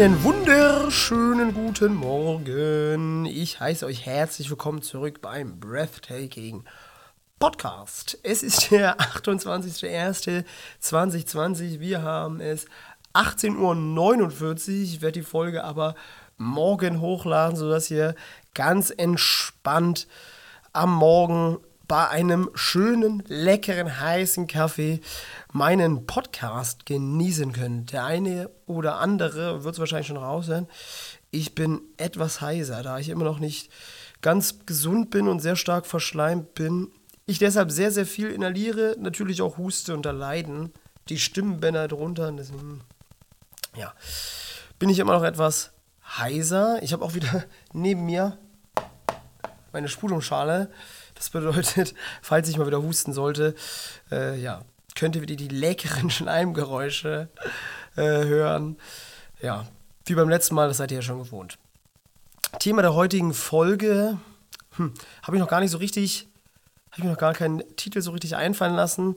Einen wunderschönen guten Morgen. Ich heiße euch herzlich willkommen zurück beim Breathtaking Podcast. Es ist der 28.01.2020. Wir haben es 18.49 Uhr. Ich werde die Folge aber morgen hochladen, sodass ihr ganz entspannt am Morgen bei einem schönen, leckeren, heißen Kaffee meinen Podcast genießen könnt. Der eine oder andere wird es wahrscheinlich schon raus sein. Ich bin etwas heiser, da ich immer noch nicht ganz gesund bin und sehr stark verschleimt bin. Ich deshalb sehr, sehr viel inhaliere, natürlich auch huste unter Leiden. Die Stimmbänder drunter. Deswegen, ja, bin ich immer noch etwas heiser. Ich habe auch wieder neben mir meine Spulungsschale. Das bedeutet, falls ich mal wieder husten sollte, äh, ja, könnt ihr wieder die leckeren Schleimgeräusche äh, hören. Ja, wie beim letzten Mal, das seid ihr ja schon gewohnt. Thema der heutigen Folge, hm, habe ich noch gar nicht so richtig, habe ich mir noch gar keinen Titel so richtig einfallen lassen.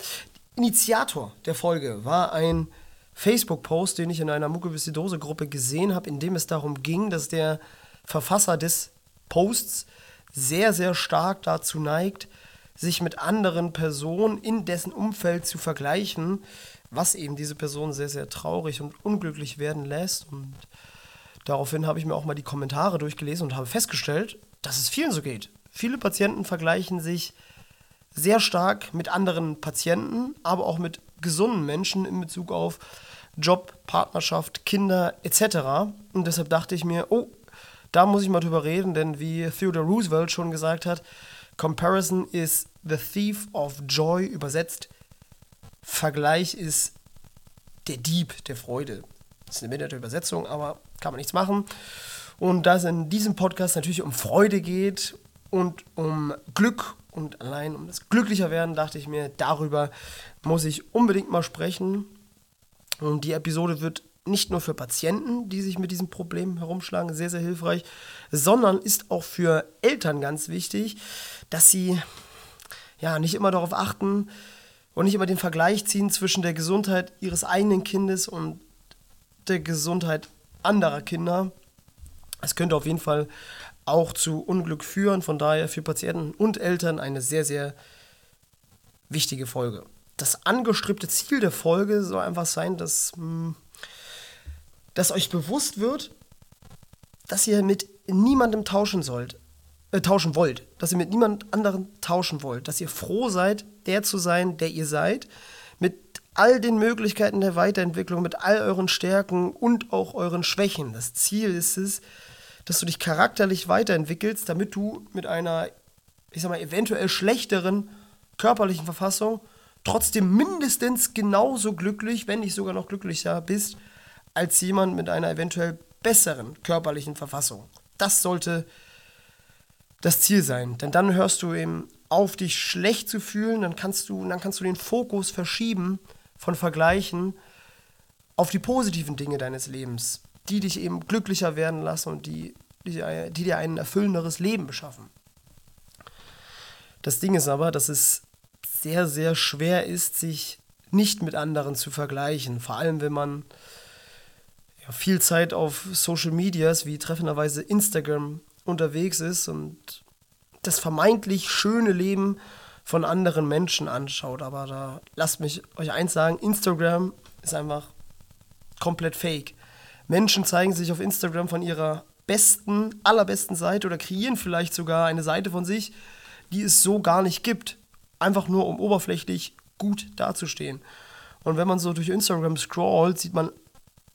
Initiator der Folge war ein Facebook-Post, den ich in einer Muckewissidose-Gruppe gesehen habe, in dem es darum ging, dass der Verfasser des Posts sehr, sehr stark dazu neigt, sich mit anderen Personen in dessen Umfeld zu vergleichen, was eben diese Person sehr, sehr traurig und unglücklich werden lässt. Und daraufhin habe ich mir auch mal die Kommentare durchgelesen und habe festgestellt, dass es vielen so geht. Viele Patienten vergleichen sich sehr stark mit anderen Patienten, aber auch mit gesunden Menschen in Bezug auf Job, Partnerschaft, Kinder etc. Und deshalb dachte ich mir, oh, da muss ich mal drüber reden, denn wie Theodore Roosevelt schon gesagt hat, Comparison is the thief of joy, übersetzt. Vergleich ist der Dieb der Freude. Das ist eine minderte Übersetzung, aber kann man nichts machen. Und da es in diesem Podcast natürlich um Freude geht und um Glück und allein um das glücklicher werden, dachte ich mir, darüber muss ich unbedingt mal sprechen. Und die Episode wird nicht nur für Patienten, die sich mit diesem Problem herumschlagen, sehr, sehr hilfreich, sondern ist auch für Eltern ganz wichtig, dass sie ja nicht immer darauf achten und nicht immer den Vergleich ziehen zwischen der Gesundheit ihres eigenen Kindes und der Gesundheit anderer Kinder. Es könnte auf jeden Fall auch zu Unglück führen, von daher für Patienten und Eltern eine sehr, sehr wichtige Folge. Das angestrebte Ziel der Folge soll einfach sein, dass mh, hm, dass euch bewusst wird, dass ihr mit niemandem tauschen sollt, äh, tauschen wollt, dass ihr mit niemand anderen tauschen wollt, dass ihr froh seid, der zu sein, der ihr seid, mit all den Möglichkeiten der Weiterentwicklung, mit all euren Stärken und auch euren Schwächen. Das Ziel ist es, dass du dich charakterlich weiterentwickelst, damit du mit einer, ich sag mal, eventuell schlechteren körperlichen Verfassung trotzdem mindestens genauso glücklich, wenn nicht sogar noch glücklicher bist, als jemand mit einer eventuell besseren körperlichen Verfassung. Das sollte das Ziel sein, denn dann hörst du eben auf, dich schlecht zu fühlen, dann kannst du, dann kannst du den Fokus verschieben von Vergleichen auf die positiven Dinge deines Lebens, die dich eben glücklicher werden lassen und die, die, die dir ein erfüllenderes Leben beschaffen. Das Ding ist aber, dass es sehr, sehr schwer ist, sich nicht mit anderen zu vergleichen, vor allem wenn man ja, viel Zeit auf Social Medias wie treffenderweise Instagram unterwegs ist und das vermeintlich schöne Leben von anderen Menschen anschaut. Aber da lasst mich euch eins sagen, Instagram ist einfach komplett fake. Menschen zeigen sich auf Instagram von ihrer besten, allerbesten Seite oder kreieren vielleicht sogar eine Seite von sich, die es so gar nicht gibt. Einfach nur, um oberflächlich gut dazustehen. Und wenn man so durch Instagram scrollt, sieht man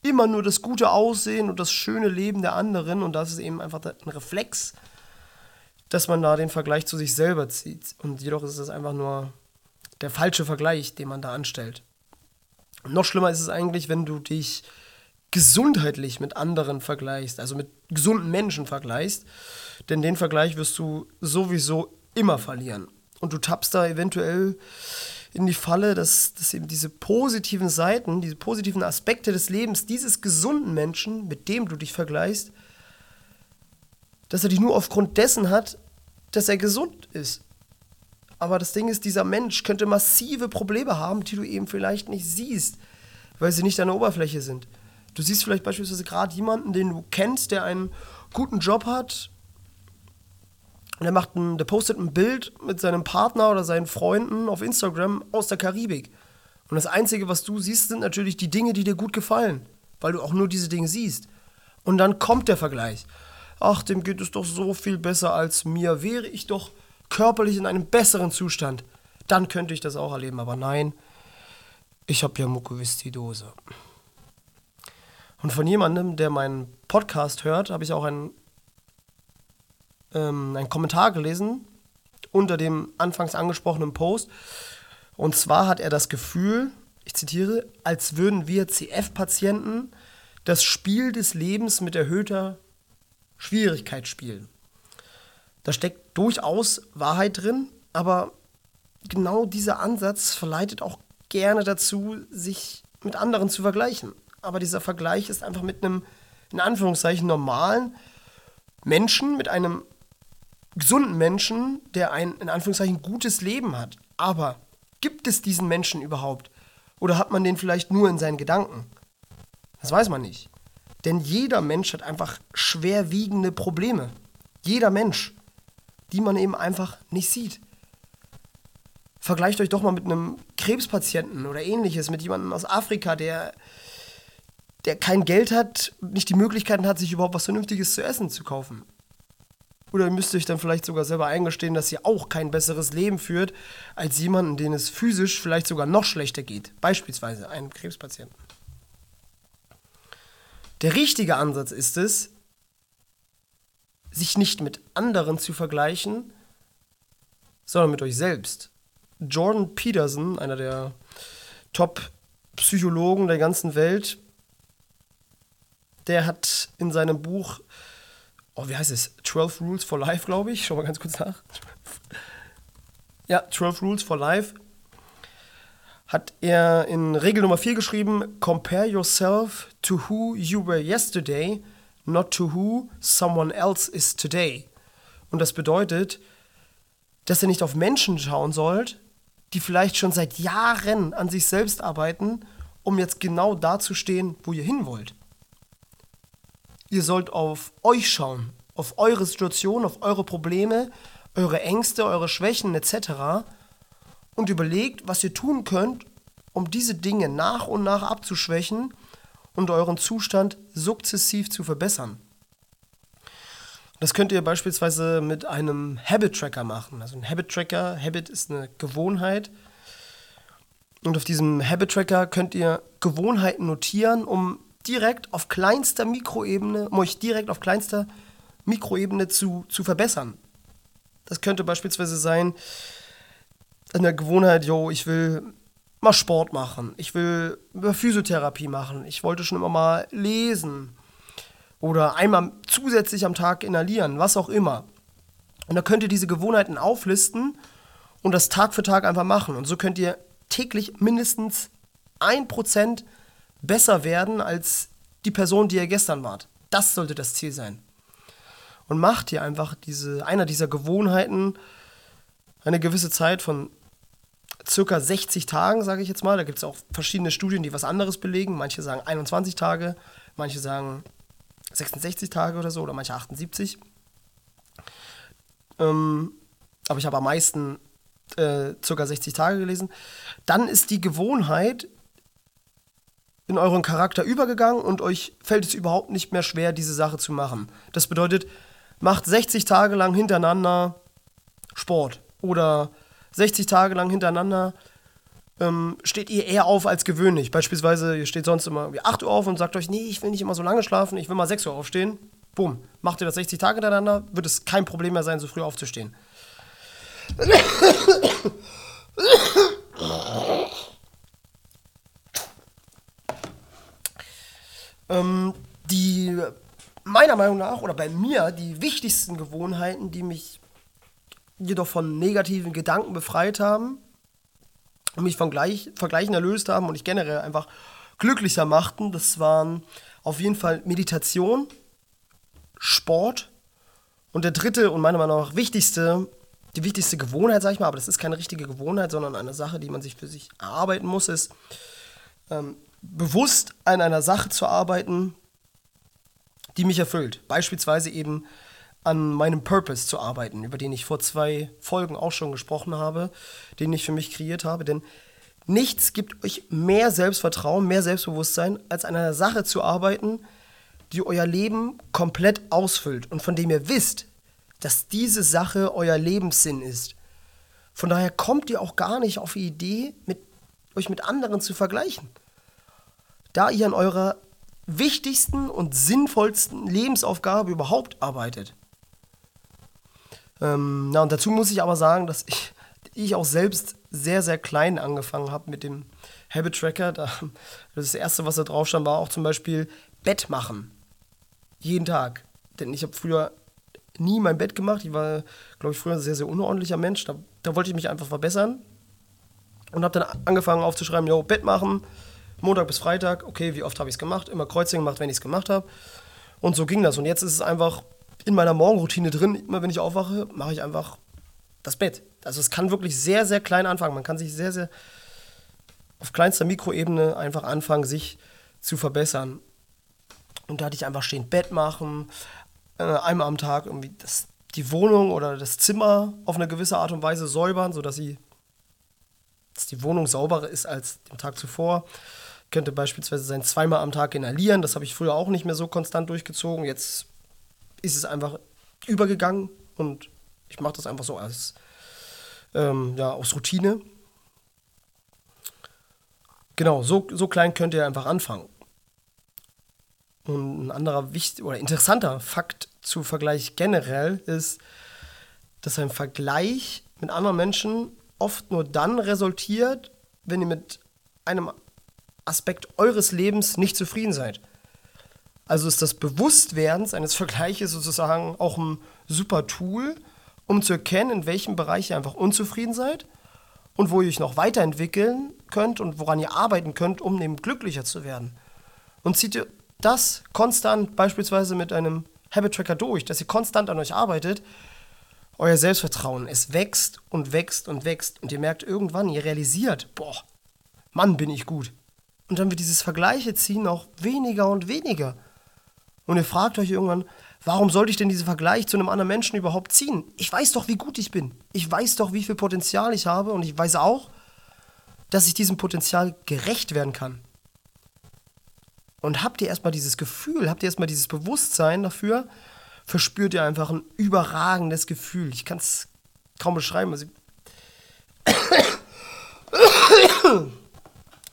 immer nur das gute Aussehen und das schöne Leben der anderen und das ist eben einfach ein Reflex, dass man da den Vergleich zu sich selber zieht. Und jedoch ist es einfach nur der falsche Vergleich, den man da anstellt. Noch schlimmer ist es eigentlich, wenn du dich gesundheitlich mit anderen vergleichst, also mit gesunden Menschen vergleichst, denn den Vergleich wirst du sowieso immer verlieren. Und du tappst da eventuell in die Falle, dass, dass eben diese positiven Seiten, diese positiven Aspekte des Lebens dieses gesunden Menschen, mit dem du dich vergleichst, dass er die nur aufgrund dessen hat, dass er gesund ist. Aber das Ding ist, dieser Mensch könnte massive Probleme haben, die du eben vielleicht nicht siehst, weil sie nicht an der Oberfläche sind. Du siehst vielleicht beispielsweise gerade jemanden, den du kennst, der einen guten Job hat. Und der, macht ein, der postet ein Bild mit seinem Partner oder seinen Freunden auf Instagram aus der Karibik. Und das Einzige, was du siehst, sind natürlich die Dinge, die dir gut gefallen, weil du auch nur diese Dinge siehst. Und dann kommt der Vergleich. Ach, dem geht es doch so viel besser als mir. Wäre ich doch körperlich in einem besseren Zustand, dann könnte ich das auch erleben. Aber nein, ich habe ja Mukoviszidose. Und von jemandem, der meinen Podcast hört, habe ich auch einen, ähm, einen Kommentar gelesen unter dem anfangs angesprochenen Post. Und zwar hat er das Gefühl, ich zitiere, als würden wir CF-Patienten das Spiel des Lebens mit erhöhter Schwierigkeit spielen. Da steckt durchaus Wahrheit drin, aber genau dieser Ansatz verleitet auch gerne dazu, sich mit anderen zu vergleichen aber dieser Vergleich ist einfach mit einem, in Anführungszeichen, normalen Menschen, mit einem gesunden Menschen, der ein, in Anführungszeichen, gutes Leben hat. Aber gibt es diesen Menschen überhaupt? Oder hat man den vielleicht nur in seinen Gedanken? Das weiß man nicht. Denn jeder Mensch hat einfach schwerwiegende Probleme. Jeder Mensch, die man eben einfach nicht sieht. Vergleicht euch doch mal mit einem Krebspatienten oder ähnliches, mit jemandem aus Afrika, der der kein Geld hat, nicht die Möglichkeiten hat, sich überhaupt was Vernünftiges zu essen zu kaufen. Oder ihr müsst euch dann vielleicht sogar selber eingestehen, dass ihr auch kein besseres Leben führt als jemanden, den es physisch vielleicht sogar noch schlechter geht. Beispielsweise einen Krebspatienten. Der richtige Ansatz ist es, sich nicht mit anderen zu vergleichen, sondern mit euch selbst. Jordan Peterson, einer der Top-Psychologen der ganzen Welt, der hat in seinem Buch, oh, wie heißt es? 12 Rules for Life, glaube ich. Schau mal ganz kurz nach. Ja, 12 Rules for Life. Hat er in Regel Nummer 4 geschrieben: Compare yourself to who you were yesterday, not to who someone else is today. Und das bedeutet, dass ihr nicht auf Menschen schauen sollt, die vielleicht schon seit Jahren an sich selbst arbeiten, um jetzt genau da zu stehen, wo ihr hin wollt. Ihr sollt auf euch schauen, auf eure Situation, auf eure Probleme, eure Ängste, eure Schwächen etc. Und überlegt, was ihr tun könnt, um diese Dinge nach und nach abzuschwächen und euren Zustand sukzessiv zu verbessern. Das könnt ihr beispielsweise mit einem Habit Tracker machen. Also ein Habit Tracker, Habit ist eine Gewohnheit. Und auf diesem Habit Tracker könnt ihr Gewohnheiten notieren, um direkt auf kleinster Mikroebene, um euch direkt auf kleinster Mikroebene zu, zu verbessern. Das könnte beispielsweise sein, eine Gewohnheit, yo, ich will mal Sport machen, ich will Physiotherapie machen, ich wollte schon immer mal lesen oder einmal zusätzlich am Tag inhalieren, was auch immer. Und da könnt ihr diese Gewohnheiten auflisten und das Tag für Tag einfach machen. Und so könnt ihr täglich mindestens 1% besser werden als die Person, die ihr gestern wart. Das sollte das Ziel sein. Und macht ihr einfach diese, einer dieser Gewohnheiten eine gewisse Zeit von circa 60 Tagen, sage ich jetzt mal. Da gibt es auch verschiedene Studien, die was anderes belegen. Manche sagen 21 Tage, manche sagen 66 Tage oder so, oder manche 78. Ähm, aber ich habe am meisten äh, circa 60 Tage gelesen. Dann ist die Gewohnheit in euren Charakter übergegangen und euch fällt es überhaupt nicht mehr schwer, diese Sache zu machen. Das bedeutet, macht 60 Tage lang hintereinander Sport oder 60 Tage lang hintereinander ähm, steht ihr eher auf als gewöhnlich. Beispielsweise, ihr steht sonst immer irgendwie 8 Uhr auf und sagt euch, nee, ich will nicht immer so lange schlafen, ich will mal 6 Uhr aufstehen. Bumm, macht ihr das 60 Tage hintereinander, wird es kein Problem mehr sein, so früh aufzustehen. Ähm, die meiner Meinung nach oder bei mir die wichtigsten Gewohnheiten, die mich jedoch von negativen Gedanken befreit haben und mich von Gleich Vergleichen erlöst haben und ich generell einfach glücklicher machten, das waren auf jeden Fall Meditation, Sport und der dritte und meiner Meinung nach wichtigste, die wichtigste Gewohnheit, sag ich mal, aber das ist keine richtige Gewohnheit, sondern eine Sache, die man sich für sich erarbeiten muss, ist ähm, bewusst an einer Sache zu arbeiten, die mich erfüllt. Beispielsweise eben an meinem Purpose zu arbeiten, über den ich vor zwei Folgen auch schon gesprochen habe, den ich für mich kreiert habe. Denn nichts gibt euch mehr Selbstvertrauen, mehr Selbstbewusstsein, als an einer Sache zu arbeiten, die euer Leben komplett ausfüllt und von dem ihr wisst, dass diese Sache euer Lebenssinn ist. Von daher kommt ihr auch gar nicht auf die Idee, mit, euch mit anderen zu vergleichen. Da ihr an eurer wichtigsten und sinnvollsten Lebensaufgabe überhaupt arbeitet. Ähm, na, und dazu muss ich aber sagen, dass ich, ich auch selbst sehr, sehr klein angefangen habe mit dem Habit Tracker. Da, das erste, was da drauf stand, war auch zum Beispiel Bett machen. Jeden Tag. Denn ich habe früher nie mein Bett gemacht. Ich war, glaube ich, früher ein sehr, sehr unordentlicher Mensch. Da, da wollte ich mich einfach verbessern. Und habe dann angefangen aufzuschreiben, jo, Bett machen, Montag bis Freitag. Okay, wie oft habe ich es gemacht? Immer Kreuzchen gemacht, wenn ich es gemacht habe. Und so ging das. Und jetzt ist es einfach in meiner Morgenroutine drin. Immer wenn ich aufwache, mache ich einfach das Bett. Also es kann wirklich sehr, sehr klein anfangen. Man kann sich sehr, sehr auf kleinster Mikroebene einfach anfangen, sich zu verbessern. Und da hatte ich einfach stehen Bett machen, äh, einmal am Tag irgendwie das, die Wohnung oder das Zimmer auf eine gewisse Art und Weise säubern, sodass sie, dass die Wohnung sauberer ist als den Tag zuvor. Könnte beispielsweise sein zweimal am Tag inhalieren. Das habe ich früher auch nicht mehr so konstant durchgezogen. Jetzt ist es einfach übergegangen und ich mache das einfach so als ähm, ja, aus Routine. Genau, so, so klein könnt ihr einfach anfangen. Und ein anderer wichtig oder interessanter Fakt zu Vergleich generell ist, dass ein Vergleich mit anderen Menschen oft nur dann resultiert, wenn ihr mit einem Aspekt eures Lebens nicht zufrieden seid. Also ist das Bewusstwerden eines Vergleiches sozusagen auch ein super Tool, um zu erkennen, in welchem Bereich ihr einfach unzufrieden seid und wo ihr euch noch weiterentwickeln könnt und woran ihr arbeiten könnt, um eben glücklicher zu werden. Und zieht ihr das konstant beispielsweise mit einem Habit Tracker durch, dass ihr konstant an euch arbeitet, euer Selbstvertrauen, es wächst und wächst und wächst und ihr merkt irgendwann, ihr realisiert, boah, Mann, bin ich gut. Und dann wird dieses Vergleiche ziehen auch weniger und weniger. Und ihr fragt euch irgendwann, warum sollte ich denn diesen Vergleich zu einem anderen Menschen überhaupt ziehen? Ich weiß doch, wie gut ich bin. Ich weiß doch, wie viel Potenzial ich habe und ich weiß auch, dass ich diesem Potenzial gerecht werden kann. Und habt ihr erstmal dieses Gefühl, habt ihr erstmal dieses Bewusstsein dafür, verspürt ihr einfach ein überragendes Gefühl. Ich kann es kaum beschreiben. Also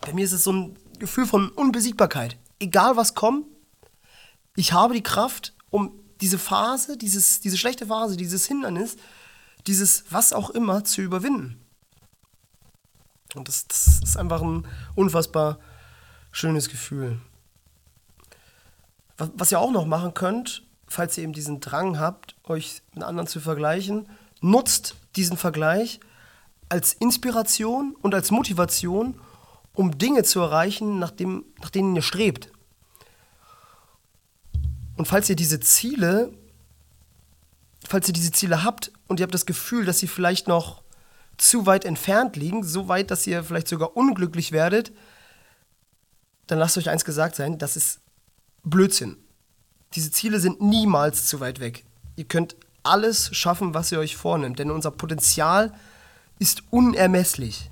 Bei mir ist es so ein Gefühl von Unbesiegbarkeit. Egal was kommt, ich habe die Kraft, um diese Phase, dieses, diese schlechte Phase, dieses Hindernis, dieses was auch immer zu überwinden. Und das, das ist einfach ein unfassbar schönes Gefühl. Was, was ihr auch noch machen könnt, falls ihr eben diesen Drang habt, euch mit anderen zu vergleichen, nutzt diesen Vergleich als Inspiration und als Motivation, um Dinge zu erreichen, nach, dem, nach denen ihr strebt. Und falls ihr diese Ziele, falls ihr diese Ziele habt und ihr habt das Gefühl, dass sie vielleicht noch zu weit entfernt liegen, so weit, dass ihr vielleicht sogar unglücklich werdet, dann lasst euch eins gesagt sein, das ist Blödsinn. Diese Ziele sind niemals zu weit weg. Ihr könnt alles schaffen, was ihr euch vornimmt, denn unser Potenzial ist unermesslich.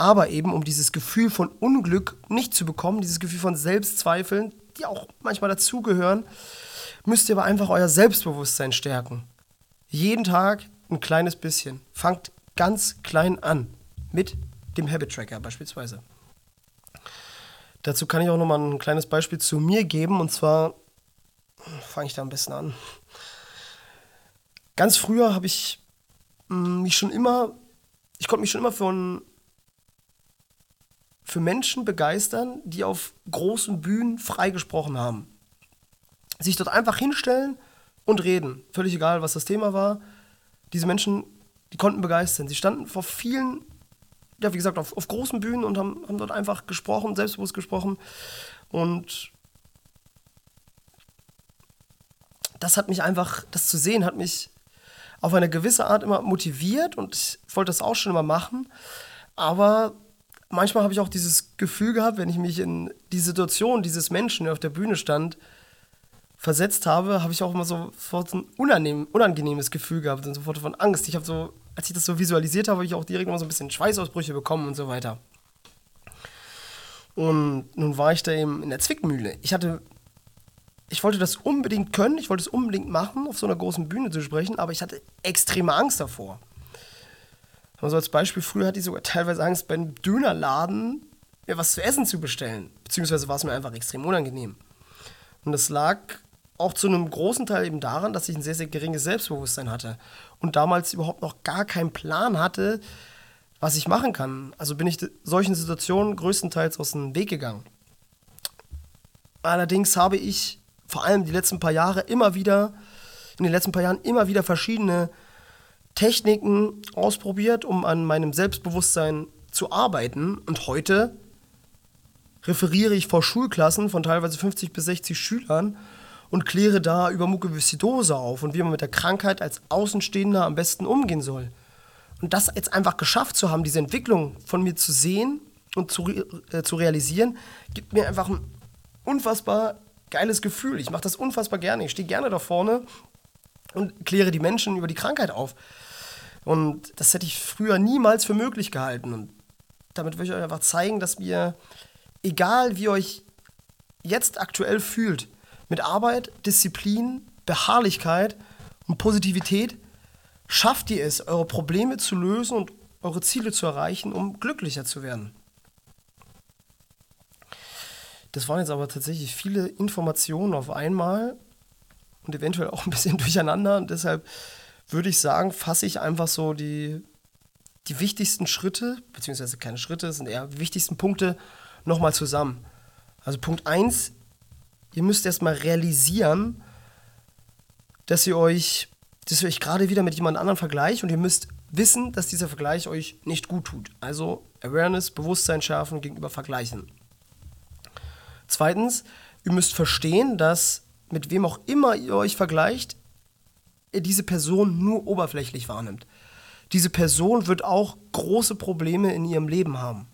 Aber eben, um dieses Gefühl von Unglück nicht zu bekommen, dieses Gefühl von Selbstzweifeln, die auch manchmal dazugehören, müsst ihr aber einfach euer Selbstbewusstsein stärken. Jeden Tag ein kleines bisschen. Fangt ganz klein an. Mit dem Habit Tracker beispielsweise. Dazu kann ich auch nochmal ein kleines Beispiel zu mir geben. Und zwar fange ich da am besten an. Ganz früher habe ich mm, mich schon immer, ich konnte mich schon immer von für Menschen begeistern, die auf großen Bühnen freigesprochen haben. Sich dort einfach hinstellen und reden. Völlig egal, was das Thema war. Diese Menschen, die konnten begeistern. Sie standen vor vielen, ja, wie gesagt, auf, auf großen Bühnen und haben, haben dort einfach gesprochen, selbstbewusst gesprochen. Und das hat mich einfach, das zu sehen, hat mich auf eine gewisse Art immer motiviert und ich wollte das auch schon immer machen. Aber manchmal habe ich auch dieses Gefühl gehabt, wenn ich mich in die Situation dieses Menschen, der auf der Bühne stand, versetzt habe, habe ich auch immer so sofort ein unangenehm, unangenehmes Gefühl gehabt und sofort von Angst. Ich habe so, als ich das so visualisiert habe, habe ich auch direkt immer so ein bisschen Schweißausbrüche bekommen und so weiter. Und nun war ich da eben in der Zwickmühle. Ich hatte, ich wollte das unbedingt können, ich wollte es unbedingt machen, auf so einer großen Bühne zu sprechen, aber ich hatte extreme Angst davor. Also als Beispiel, früher hatte ich sogar teilweise Angst, beim Dönerladen mir was zu essen zu bestellen. Beziehungsweise war es mir einfach extrem unangenehm. Und das lag auch zu einem großen Teil eben daran, dass ich ein sehr, sehr geringes Selbstbewusstsein hatte und damals überhaupt noch gar keinen Plan hatte, was ich machen kann. Also bin ich solchen Situationen größtenteils aus dem Weg gegangen. Allerdings habe ich vor allem die letzten paar Jahre immer wieder, in den letzten paar Jahren immer wieder verschiedene Techniken ausprobiert, um an meinem Selbstbewusstsein zu arbeiten. Und heute referiere ich vor Schulklassen von teilweise 50 bis 60 Schülern und kläre da über Mukoviszidose auf und wie man mit der Krankheit als Außenstehender am besten umgehen soll. Und das jetzt einfach geschafft zu haben, diese Entwicklung von mir zu sehen und zu, äh, zu realisieren, gibt mir einfach ein unfassbar geiles Gefühl. Ich mache das unfassbar gerne. Ich stehe gerne da vorne und kläre die Menschen über die Krankheit auf. Und das hätte ich früher niemals für möglich gehalten. Und damit will ich euch einfach zeigen, dass wir, egal wie ihr euch jetzt aktuell fühlt, mit Arbeit, Disziplin, Beharrlichkeit und Positivität schafft ihr es, eure Probleme zu lösen und eure Ziele zu erreichen, um glücklicher zu werden. Das waren jetzt aber tatsächlich viele Informationen auf einmal und eventuell auch ein bisschen durcheinander. Und deshalb würde ich sagen, fasse ich einfach so die, die wichtigsten Schritte, beziehungsweise keine Schritte, sind eher die wichtigsten Punkte nochmal zusammen. Also Punkt 1, ihr müsst erstmal realisieren, dass ihr euch, dass ihr euch gerade wieder mit jemand anderem vergleicht und ihr müsst wissen, dass dieser Vergleich euch nicht gut tut. Also Awareness, Bewusstsein schärfen gegenüber Vergleichen. Zweitens, ihr müsst verstehen, dass mit wem auch immer ihr euch vergleicht, diese Person nur oberflächlich wahrnimmt. Diese Person wird auch große Probleme in ihrem Leben haben.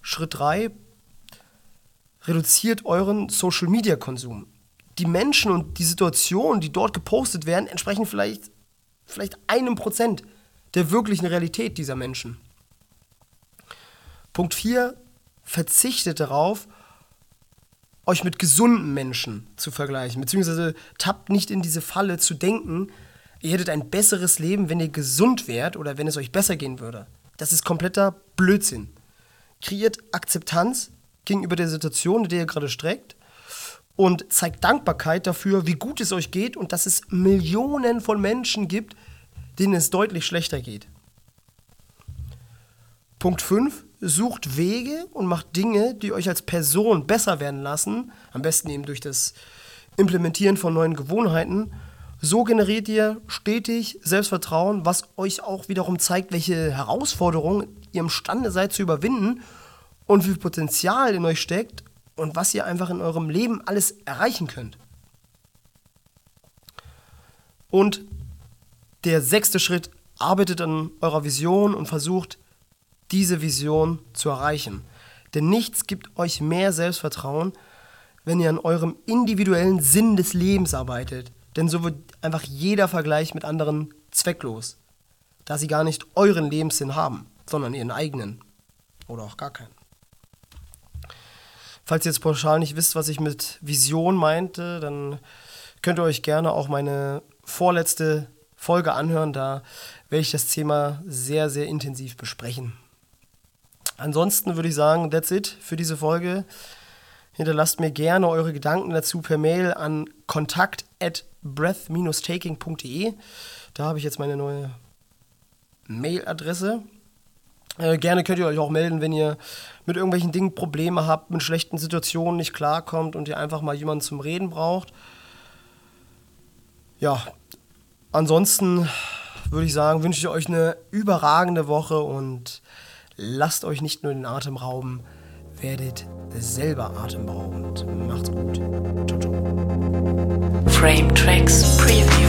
Schritt 3, reduziert euren Social-Media-Konsum. Die Menschen und die Situationen, die dort gepostet werden, entsprechen vielleicht, vielleicht einem Prozent der wirklichen Realität dieser Menschen. Punkt 4. Verzichtet darauf, euch mit gesunden Menschen zu vergleichen. Beziehungsweise tappt nicht in diese Falle zu denken, ihr hättet ein besseres Leben, wenn ihr gesund wärt oder wenn es euch besser gehen würde. Das ist kompletter Blödsinn. Kreiert Akzeptanz gegenüber der Situation, in der ihr gerade streckt und zeigt Dankbarkeit dafür, wie gut es euch geht und dass es Millionen von Menschen gibt, denen es deutlich schlechter geht. Punkt 5. Sucht Wege und macht Dinge, die euch als Person besser werden lassen, am besten eben durch das Implementieren von neuen Gewohnheiten. So generiert ihr stetig Selbstvertrauen, was euch auch wiederum zeigt, welche Herausforderungen ihr imstande seid zu überwinden und wie viel Potenzial in euch steckt und was ihr einfach in eurem Leben alles erreichen könnt. Und der sechste Schritt, arbeitet an eurer Vision und versucht, diese Vision zu erreichen. Denn nichts gibt euch mehr Selbstvertrauen, wenn ihr an eurem individuellen Sinn des Lebens arbeitet. Denn so wird einfach jeder Vergleich mit anderen zwecklos, da sie gar nicht euren Lebenssinn haben, sondern ihren eigenen. Oder auch gar keinen. Falls ihr jetzt pauschal nicht wisst, was ich mit Vision meinte, dann könnt ihr euch gerne auch meine vorletzte Folge anhören. Da werde ich das Thema sehr, sehr intensiv besprechen. Ansonsten würde ich sagen, that's it für diese Folge. Hinterlasst mir gerne eure Gedanken dazu per Mail an kontakt at breath-taking.de. Da habe ich jetzt meine neue Mailadresse. Äh, gerne könnt ihr euch auch melden, wenn ihr mit irgendwelchen Dingen Probleme habt, mit schlechten Situationen nicht klarkommt und ihr einfach mal jemanden zum Reden braucht. Ja, ansonsten würde ich sagen, wünsche ich euch eine überragende Woche und Lasst euch nicht nur den Atem rauben, werdet selber atemberaubend. Macht's gut. Ciao, ciao. Frame Tracks Preview.